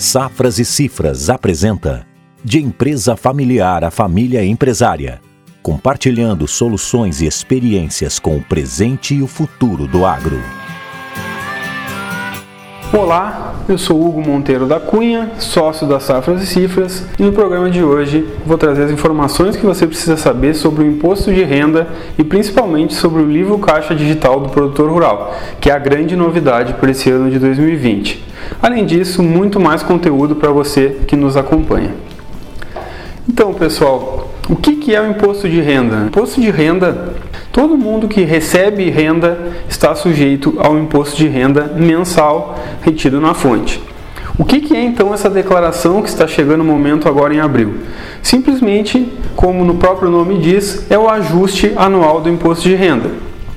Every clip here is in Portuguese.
Safras e Cifras apresenta De empresa familiar a família empresária, compartilhando soluções e experiências com o presente e o futuro do agro. Olá, eu sou Hugo Monteiro da Cunha, sócio da Safras e Cifras, e no programa de hoje vou trazer as informações que você precisa saber sobre o imposto de renda e principalmente sobre o livro Caixa Digital do Produtor Rural, que é a grande novidade para esse ano de 2020. Além disso, muito mais conteúdo para você que nos acompanha. Então, pessoal, o que é o imposto de renda? Imposto de renda Todo mundo que recebe renda está sujeito ao imposto de renda mensal retido na fonte. O que, é então essa declaração que está chegando o momento agora em abril? Simplesmente, como no próprio nome diz, é o ajuste anual do imposto de renda.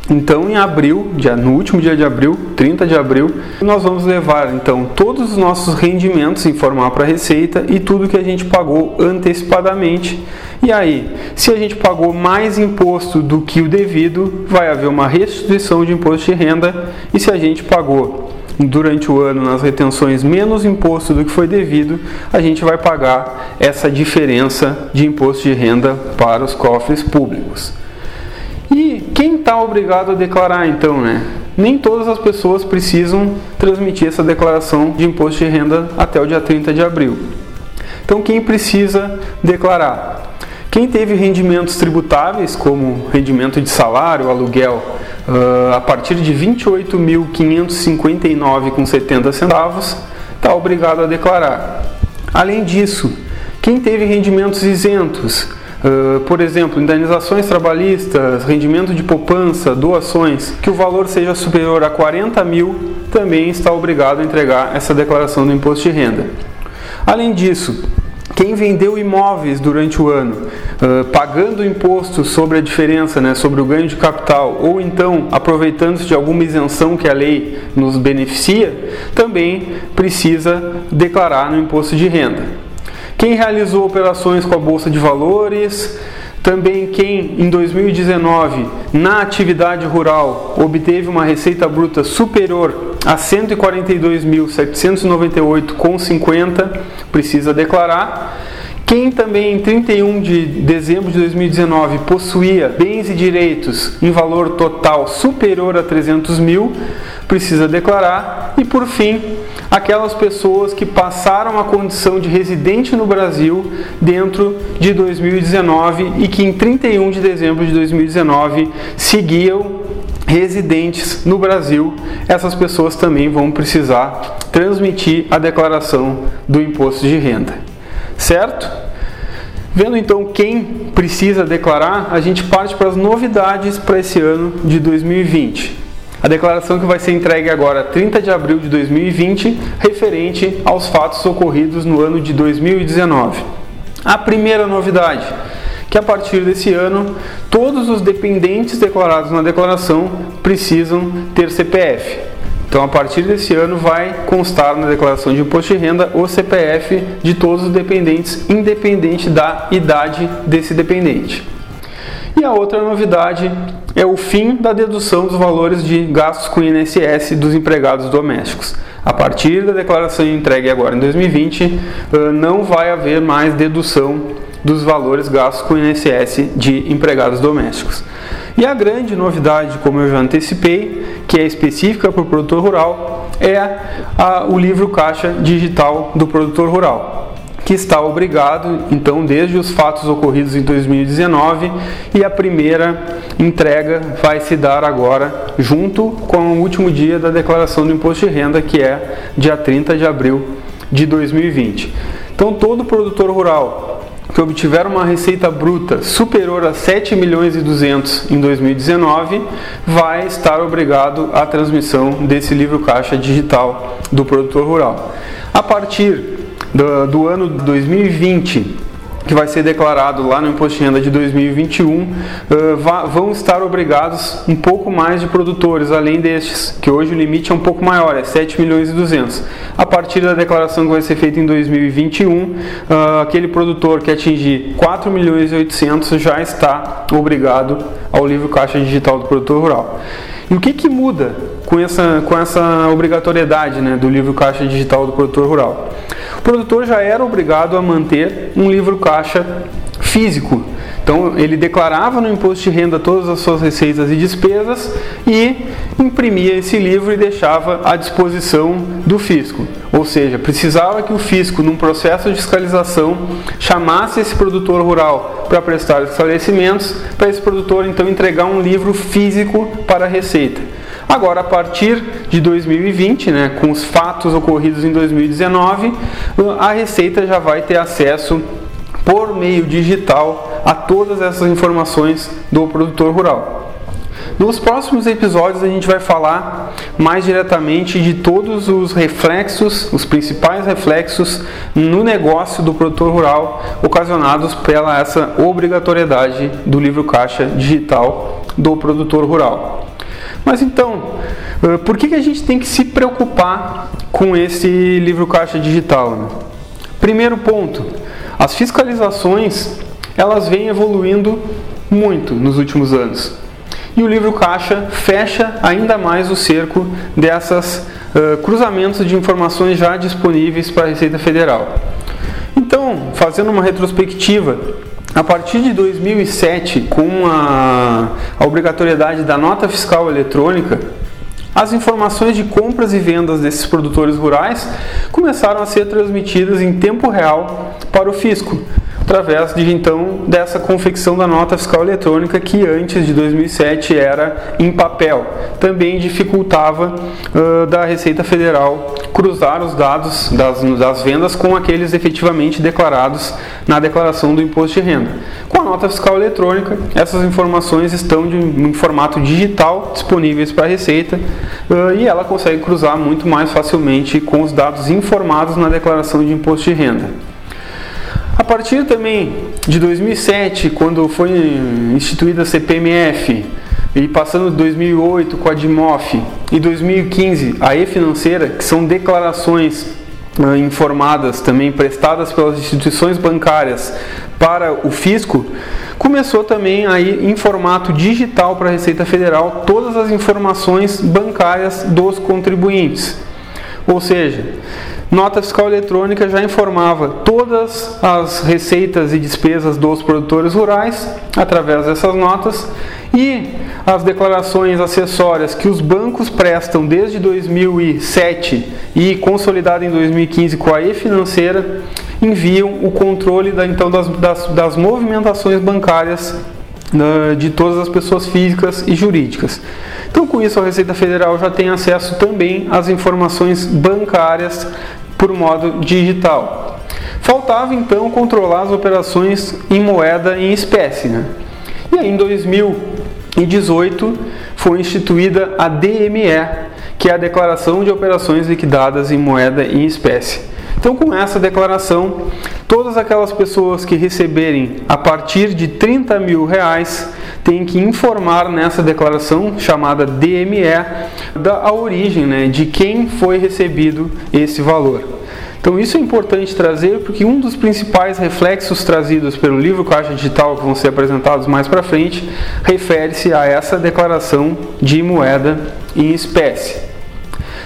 Então, em abril, dia, no último dia de abril, 30 de abril, nós vamos levar então todos os nossos rendimentos, informar para a Receita e tudo que a gente pagou antecipadamente. E aí, se a gente pagou mais imposto do que o devido, vai haver uma restituição de imposto de renda. E se a gente pagou durante o ano nas retenções menos imposto do que foi devido, a gente vai pagar essa diferença de imposto de renda para os cofres públicos. E quem está obrigado a declarar então, né? Nem todas as pessoas precisam transmitir essa declaração de imposto de renda até o dia 30 de abril. Então, quem precisa declarar? Quem teve rendimentos tributáveis, como rendimento de salário, aluguel, uh, a partir de R$ 28.559,70 centavos, está obrigado a declarar. Além disso, quem teve rendimentos isentos, Uh, por exemplo, indenizações trabalhistas, rendimento de poupança, doações, que o valor seja superior a 40 mil, também está obrigado a entregar essa declaração do imposto de renda. Além disso, quem vendeu imóveis durante o ano, uh, pagando imposto sobre a diferença, né, sobre o ganho de capital, ou então aproveitando-se de alguma isenção que a lei nos beneficia, também precisa declarar no imposto de renda. Quem realizou operações com a Bolsa de Valores, também quem em 2019 na atividade rural obteve uma receita bruta superior a 142.798,50 precisa declarar. Quem também em 31 de dezembro de 2019 possuía bens e direitos em valor total superior a 300 mil precisa declarar. E por fim, aquelas pessoas que passaram a condição de residente no Brasil dentro de 2019 e que em 31 de dezembro de 2019 seguiam residentes no Brasil, essas pessoas também vão precisar transmitir a declaração do imposto de renda. Certo? Vendo então quem precisa declarar, a gente parte para as novidades para esse ano de 2020 a declaração que vai ser entregue agora, 30 de abril de 2020, referente aos fatos ocorridos no ano de 2019. A primeira novidade, que a partir desse ano, todos os dependentes declarados na declaração precisam ter CPF. Então, a partir desse ano, vai constar na declaração de imposto de renda o CPF de todos os dependentes, independente da idade desse dependente. E a outra novidade é o fim da dedução dos valores de gastos com INSS dos empregados domésticos. A partir da declaração entregue agora em 2020, não vai haver mais dedução dos valores gastos com INSS de empregados domésticos. E a grande novidade, como eu já antecipei, que é específica para o produtor rural, é a, o livro caixa digital do produtor rural que está obrigado, então, desde os fatos ocorridos em 2019 e a primeira entrega vai se dar agora junto com o último dia da declaração do imposto de renda, que é dia 30 de abril de 2020. Então, todo produtor rural que obtiver uma receita bruta superior a 7 milhões e 200 em 2019 vai estar obrigado à transmissão desse livro caixa digital do produtor rural. A partir do, do ano 2020 que vai ser declarado lá no imposto de renda de 2021, uh, vão estar obrigados um pouco mais de produtores, além destes, que hoje o limite é um pouco maior, é 7 milhões e 200. A partir da declaração que vai ser feita em 2021, uh, aquele produtor que atingir 4 milhões e 800 já está obrigado ao livro caixa digital do produtor rural. E o que, que muda com essa, com essa obrigatoriedade né, do livro caixa digital do produtor rural? Produtor já era obrigado a manter um livro caixa físico. Então ele declarava no imposto de renda todas as suas receitas e despesas e imprimia esse livro e deixava à disposição do fisco. Ou seja, precisava que o fisco, num processo de fiscalização, chamasse esse produtor rural para prestar esclarecimentos, para esse produtor então entregar um livro físico para a Receita. Agora, a partir de 2020, né, com os fatos ocorridos em 2019, a Receita já vai ter acesso por meio digital a todas essas informações do produtor rural. Nos próximos episódios a gente vai falar mais diretamente de todos os reflexos, os principais reflexos no negócio do produtor rural ocasionados pela essa obrigatoriedade do livro caixa digital do produtor rural. Mas então, eh, por que, a gente tem que se preocupar com esse livro caixa digital? Né? Primeiro ponto, as fiscalizações elas vêm evoluindo muito nos últimos anos. E o livro caixa fecha ainda mais o cerco dessas uh, cruzamentos de informações já disponíveis para a Receita Federal. Então, fazendo uma retrospectiva, a partir de 2007, com a, a obrigatoriedade da nota fiscal eletrônica, as informações de compras e vendas desses produtores rurais começaram a ser transmitidas em tempo real para o fisco, através de então dessa confecção da nota fiscal eletrônica que antes de 2007 era em papel. Também dificultava uh, da Receita Federal cruzar os dados das, das vendas com aqueles efetivamente declarados na declaração do imposto de renda. Com a nota fiscal eletrônica, essas informações estão de, em formato digital disponíveis para a Receita uh, e ela consegue cruzar muito mais facilmente com os dados informados na declaração de imposto de renda. A partir também de 2007, quando foi instituída a CPMF, e passando de 2008 com a DIMOF e 2015 a E-Financeira, que são declarações uh, informadas também prestadas pelas instituições bancárias para o fisco, começou também aí em formato digital para a Receita Federal todas as informações bancárias dos contribuintes. Ou seja, nota fiscal eletrônica já informava todas as receitas e despesas dos produtores rurais através dessas notas e as declarações acessórias que os bancos prestam desde 2007 e consolidada em 2015 com a e-financeira enviam o controle da, então das, das, das movimentações bancárias né, de todas as pessoas físicas e jurídicas. Então, com isso, a Receita Federal já tem acesso também às informações bancárias por modo digital. Faltava então controlar as operações em moeda em espécie. Né? E aí, em 2018 foi instituída a DME, que é a Declaração de Operações Liquidadas em Moeda em Espécie. Então, com essa declaração, todas aquelas pessoas que receberem a partir de 30 mil reais têm que informar nessa declaração chamada DME da a origem, né, de quem foi recebido esse valor. Então isso é importante trazer porque um dos principais reflexos trazidos pelo livro Caixa Digital que vão ser apresentados mais para frente refere-se a essa declaração de moeda em espécie.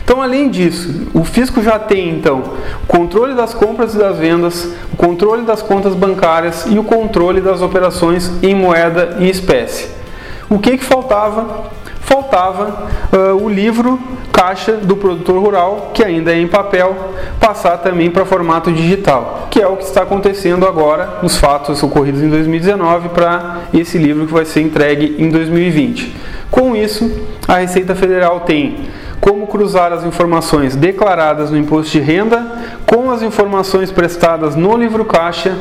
Então, além disso, o fisco já tem então o controle das compras e das vendas, o controle das contas bancárias e o controle das operações em moeda e espécie. O que, que faltava? Faltava uh, o livro caixa do produtor rural, que ainda é em papel, passar também para formato digital, que é o que está acontecendo agora nos fatos ocorridos em 2019 para esse livro que vai ser entregue em 2020. Com isso, a Receita Federal tem como cruzar as informações declaradas no imposto de renda com as informações prestadas no livro caixa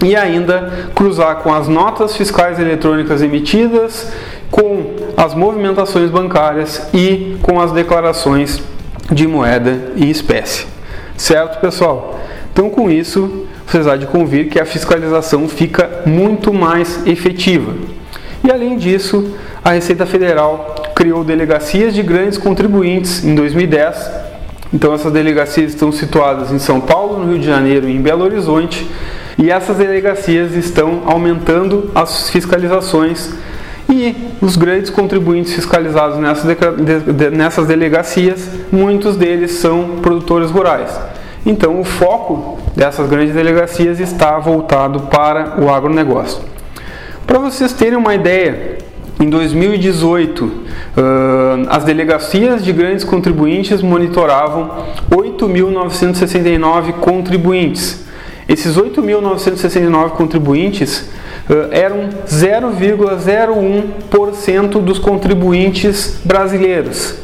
e ainda cruzar com as notas fiscais eletrônicas emitidas, com as movimentações bancárias e com as declarações de moeda e espécie. Certo, pessoal? Então, com isso, vocês há de convir que a fiscalização fica muito mais efetiva. E além disso, a Receita Federal criou delegacias de grandes contribuintes em 2010. Então essas delegacias estão situadas em São Paulo, no Rio de Janeiro e em Belo Horizonte. E essas delegacias estão aumentando as fiscalizações e os grandes contribuintes fiscalizados nessas, nessas delegacias, muitos deles são produtores rurais. Então, o foco dessas grandes delegacias está voltado para o agronegócio. Para vocês terem uma ideia, em 2018, as delegacias de grandes contribuintes monitoravam 8.969 contribuintes. Esses 8.969 contribuintes eram 0,01% dos contribuintes brasileiros.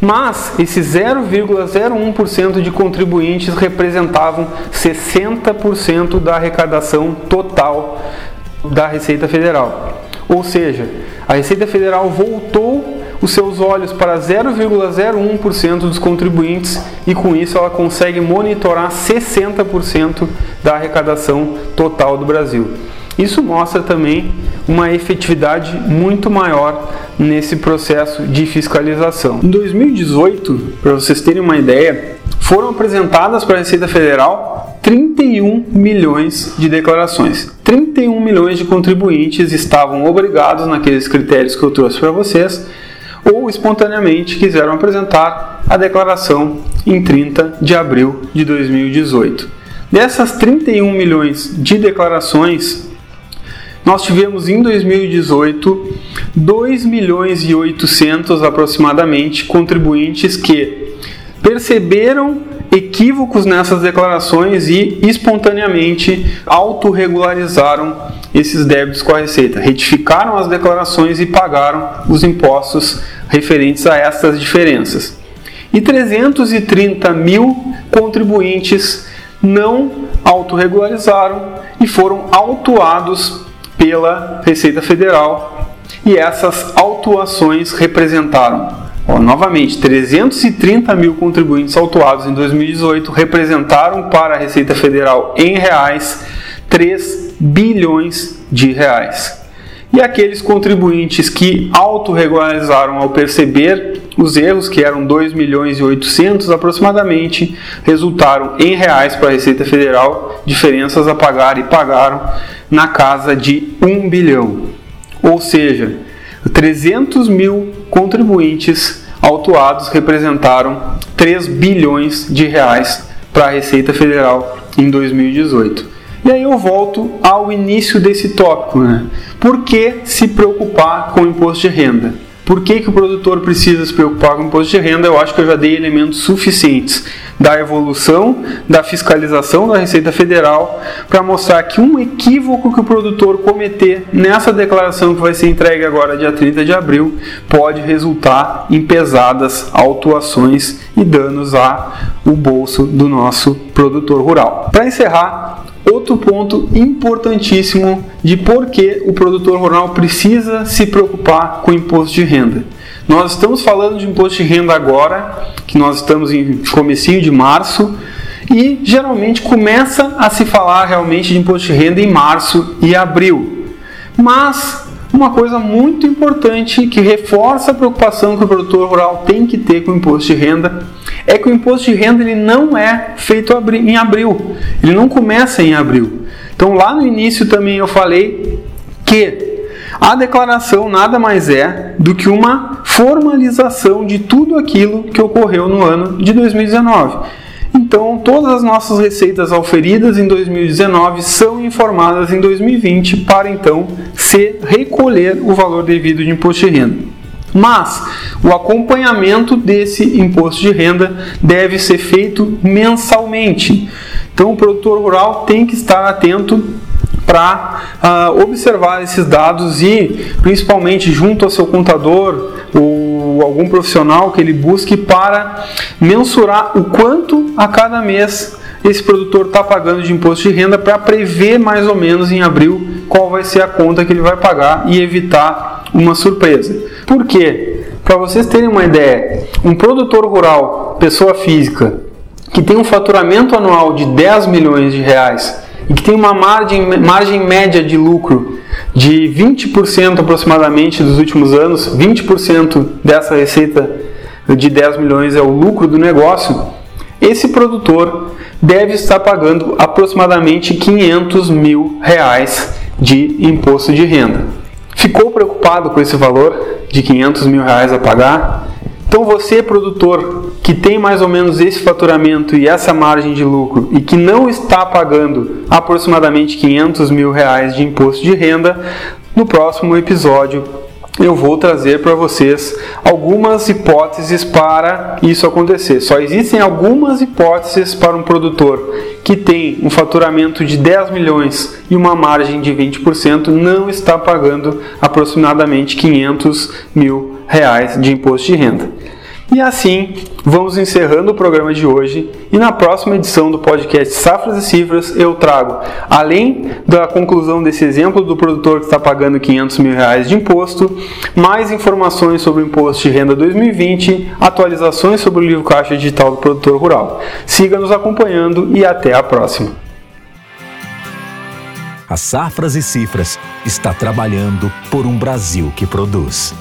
Mas esses 0,01% de contribuintes representavam 60% da arrecadação total da Receita Federal. Ou seja, a Receita Federal voltou os seus olhos para 0,01% dos contribuintes e com isso ela consegue monitorar 60% da arrecadação total do Brasil. Isso mostra também uma efetividade muito maior nesse processo de fiscalização. Em 2018, para vocês terem uma ideia, foram apresentadas para a Receita Federal 31 milhões de declarações. 31 milhões de contribuintes estavam obrigados naqueles critérios que eu trouxe para vocês ou espontaneamente quiseram apresentar a declaração em 30 de abril de 2018. Dessas 31 milhões de declarações, nós tivemos em 2018 2 milhões e 800 aproximadamente contribuintes que perceberam equívocos nessas declarações e espontaneamente autorregularizaram esses débitos com a Receita, retificaram as declarações e pagaram os impostos referentes a essas diferenças. E 330 mil contribuintes não autorregularizaram e foram autuados pela Receita Federal e essas autuações representaram, ó, novamente, 330 mil contribuintes autuados em 2018 representaram para a Receita Federal em reais 3 bilhões de reais. E aqueles contribuintes que autorregularizaram ao perceber os erros, que eram 2 milhões e 800 aproximadamente, resultaram em reais para a Receita Federal, diferenças a pagar e pagaram na casa de 1 bilhão. Ou seja, 300 mil contribuintes autuados representaram 3 bilhões de reais para a Receita Federal em 2018. E aí eu volto ao início desse tópico, né? Por que se preocupar com o imposto de renda? Por que, que o produtor precisa se preocupar com o imposto de renda? Eu acho que eu já dei elementos suficientes da evolução da fiscalização da Receita Federal para mostrar que um equívoco que o produtor cometer nessa declaração que vai ser entregue agora, dia 30 de abril, pode resultar em pesadas autuações e danos ao bolso do nosso produtor rural. Para encerrar, outro ponto importantíssimo de por que o produtor rural precisa se preocupar com o imposto de renda. Nós estamos falando de imposto de renda agora, que nós estamos em comecinho de março, e geralmente começa a se falar realmente de imposto de renda em março e abril. Mas uma coisa muito importante que reforça a preocupação que o produtor rural tem que ter com o imposto de renda é que o imposto de renda ele não é feito em abril, ele não começa em abril. Então lá no início também eu falei que a declaração nada mais é do que uma formalização de tudo aquilo que ocorreu no ano de 2019. Então, todas as nossas receitas auferidas em 2019 são informadas em 2020 para então se recolher o valor devido de imposto de renda. Mas o acompanhamento desse imposto de renda deve ser feito mensalmente. Então, o produtor rural tem que estar atento para uh, observar esses dados e, principalmente, junto ao seu contador algum profissional que ele busque para mensurar o quanto a cada mês esse produtor está pagando de imposto de renda para prever mais ou menos em abril qual vai ser a conta que ele vai pagar e evitar uma surpresa. Por quê? Para vocês terem uma ideia, um produtor rural, pessoa física, que tem um faturamento anual de 10 milhões de reais e que tem uma margem, margem média de lucro de 20% aproximadamente dos últimos anos, 20% dessa receita de 10 milhões é o lucro do negócio, esse produtor deve estar pagando aproximadamente 500 mil reais de imposto de renda. Ficou preocupado com esse valor de 500 mil reais a pagar? Então você, produtor, que tem mais ou menos esse faturamento e essa margem de lucro e que não está pagando aproximadamente 500 mil reais de imposto de renda, no próximo episódio eu vou trazer para vocês algumas hipóteses para isso acontecer. Só existem algumas hipóteses para um produtor que tem um faturamento de 10 milhões e uma margem de 20% não está pagando aproximadamente 500 mil reais de imposto de renda. E assim, vamos encerrando o programa de hoje e na próxima edição do podcast Safras e Cifras eu trago, além da conclusão desse exemplo do produtor que está pagando 500 mil reais de imposto, mais informações sobre o Imposto de Renda 2020, atualizações sobre o livro Caixa Digital do Produtor Rural. Siga nos acompanhando e até a próxima. A Safras e Cifras está trabalhando por um Brasil que produz.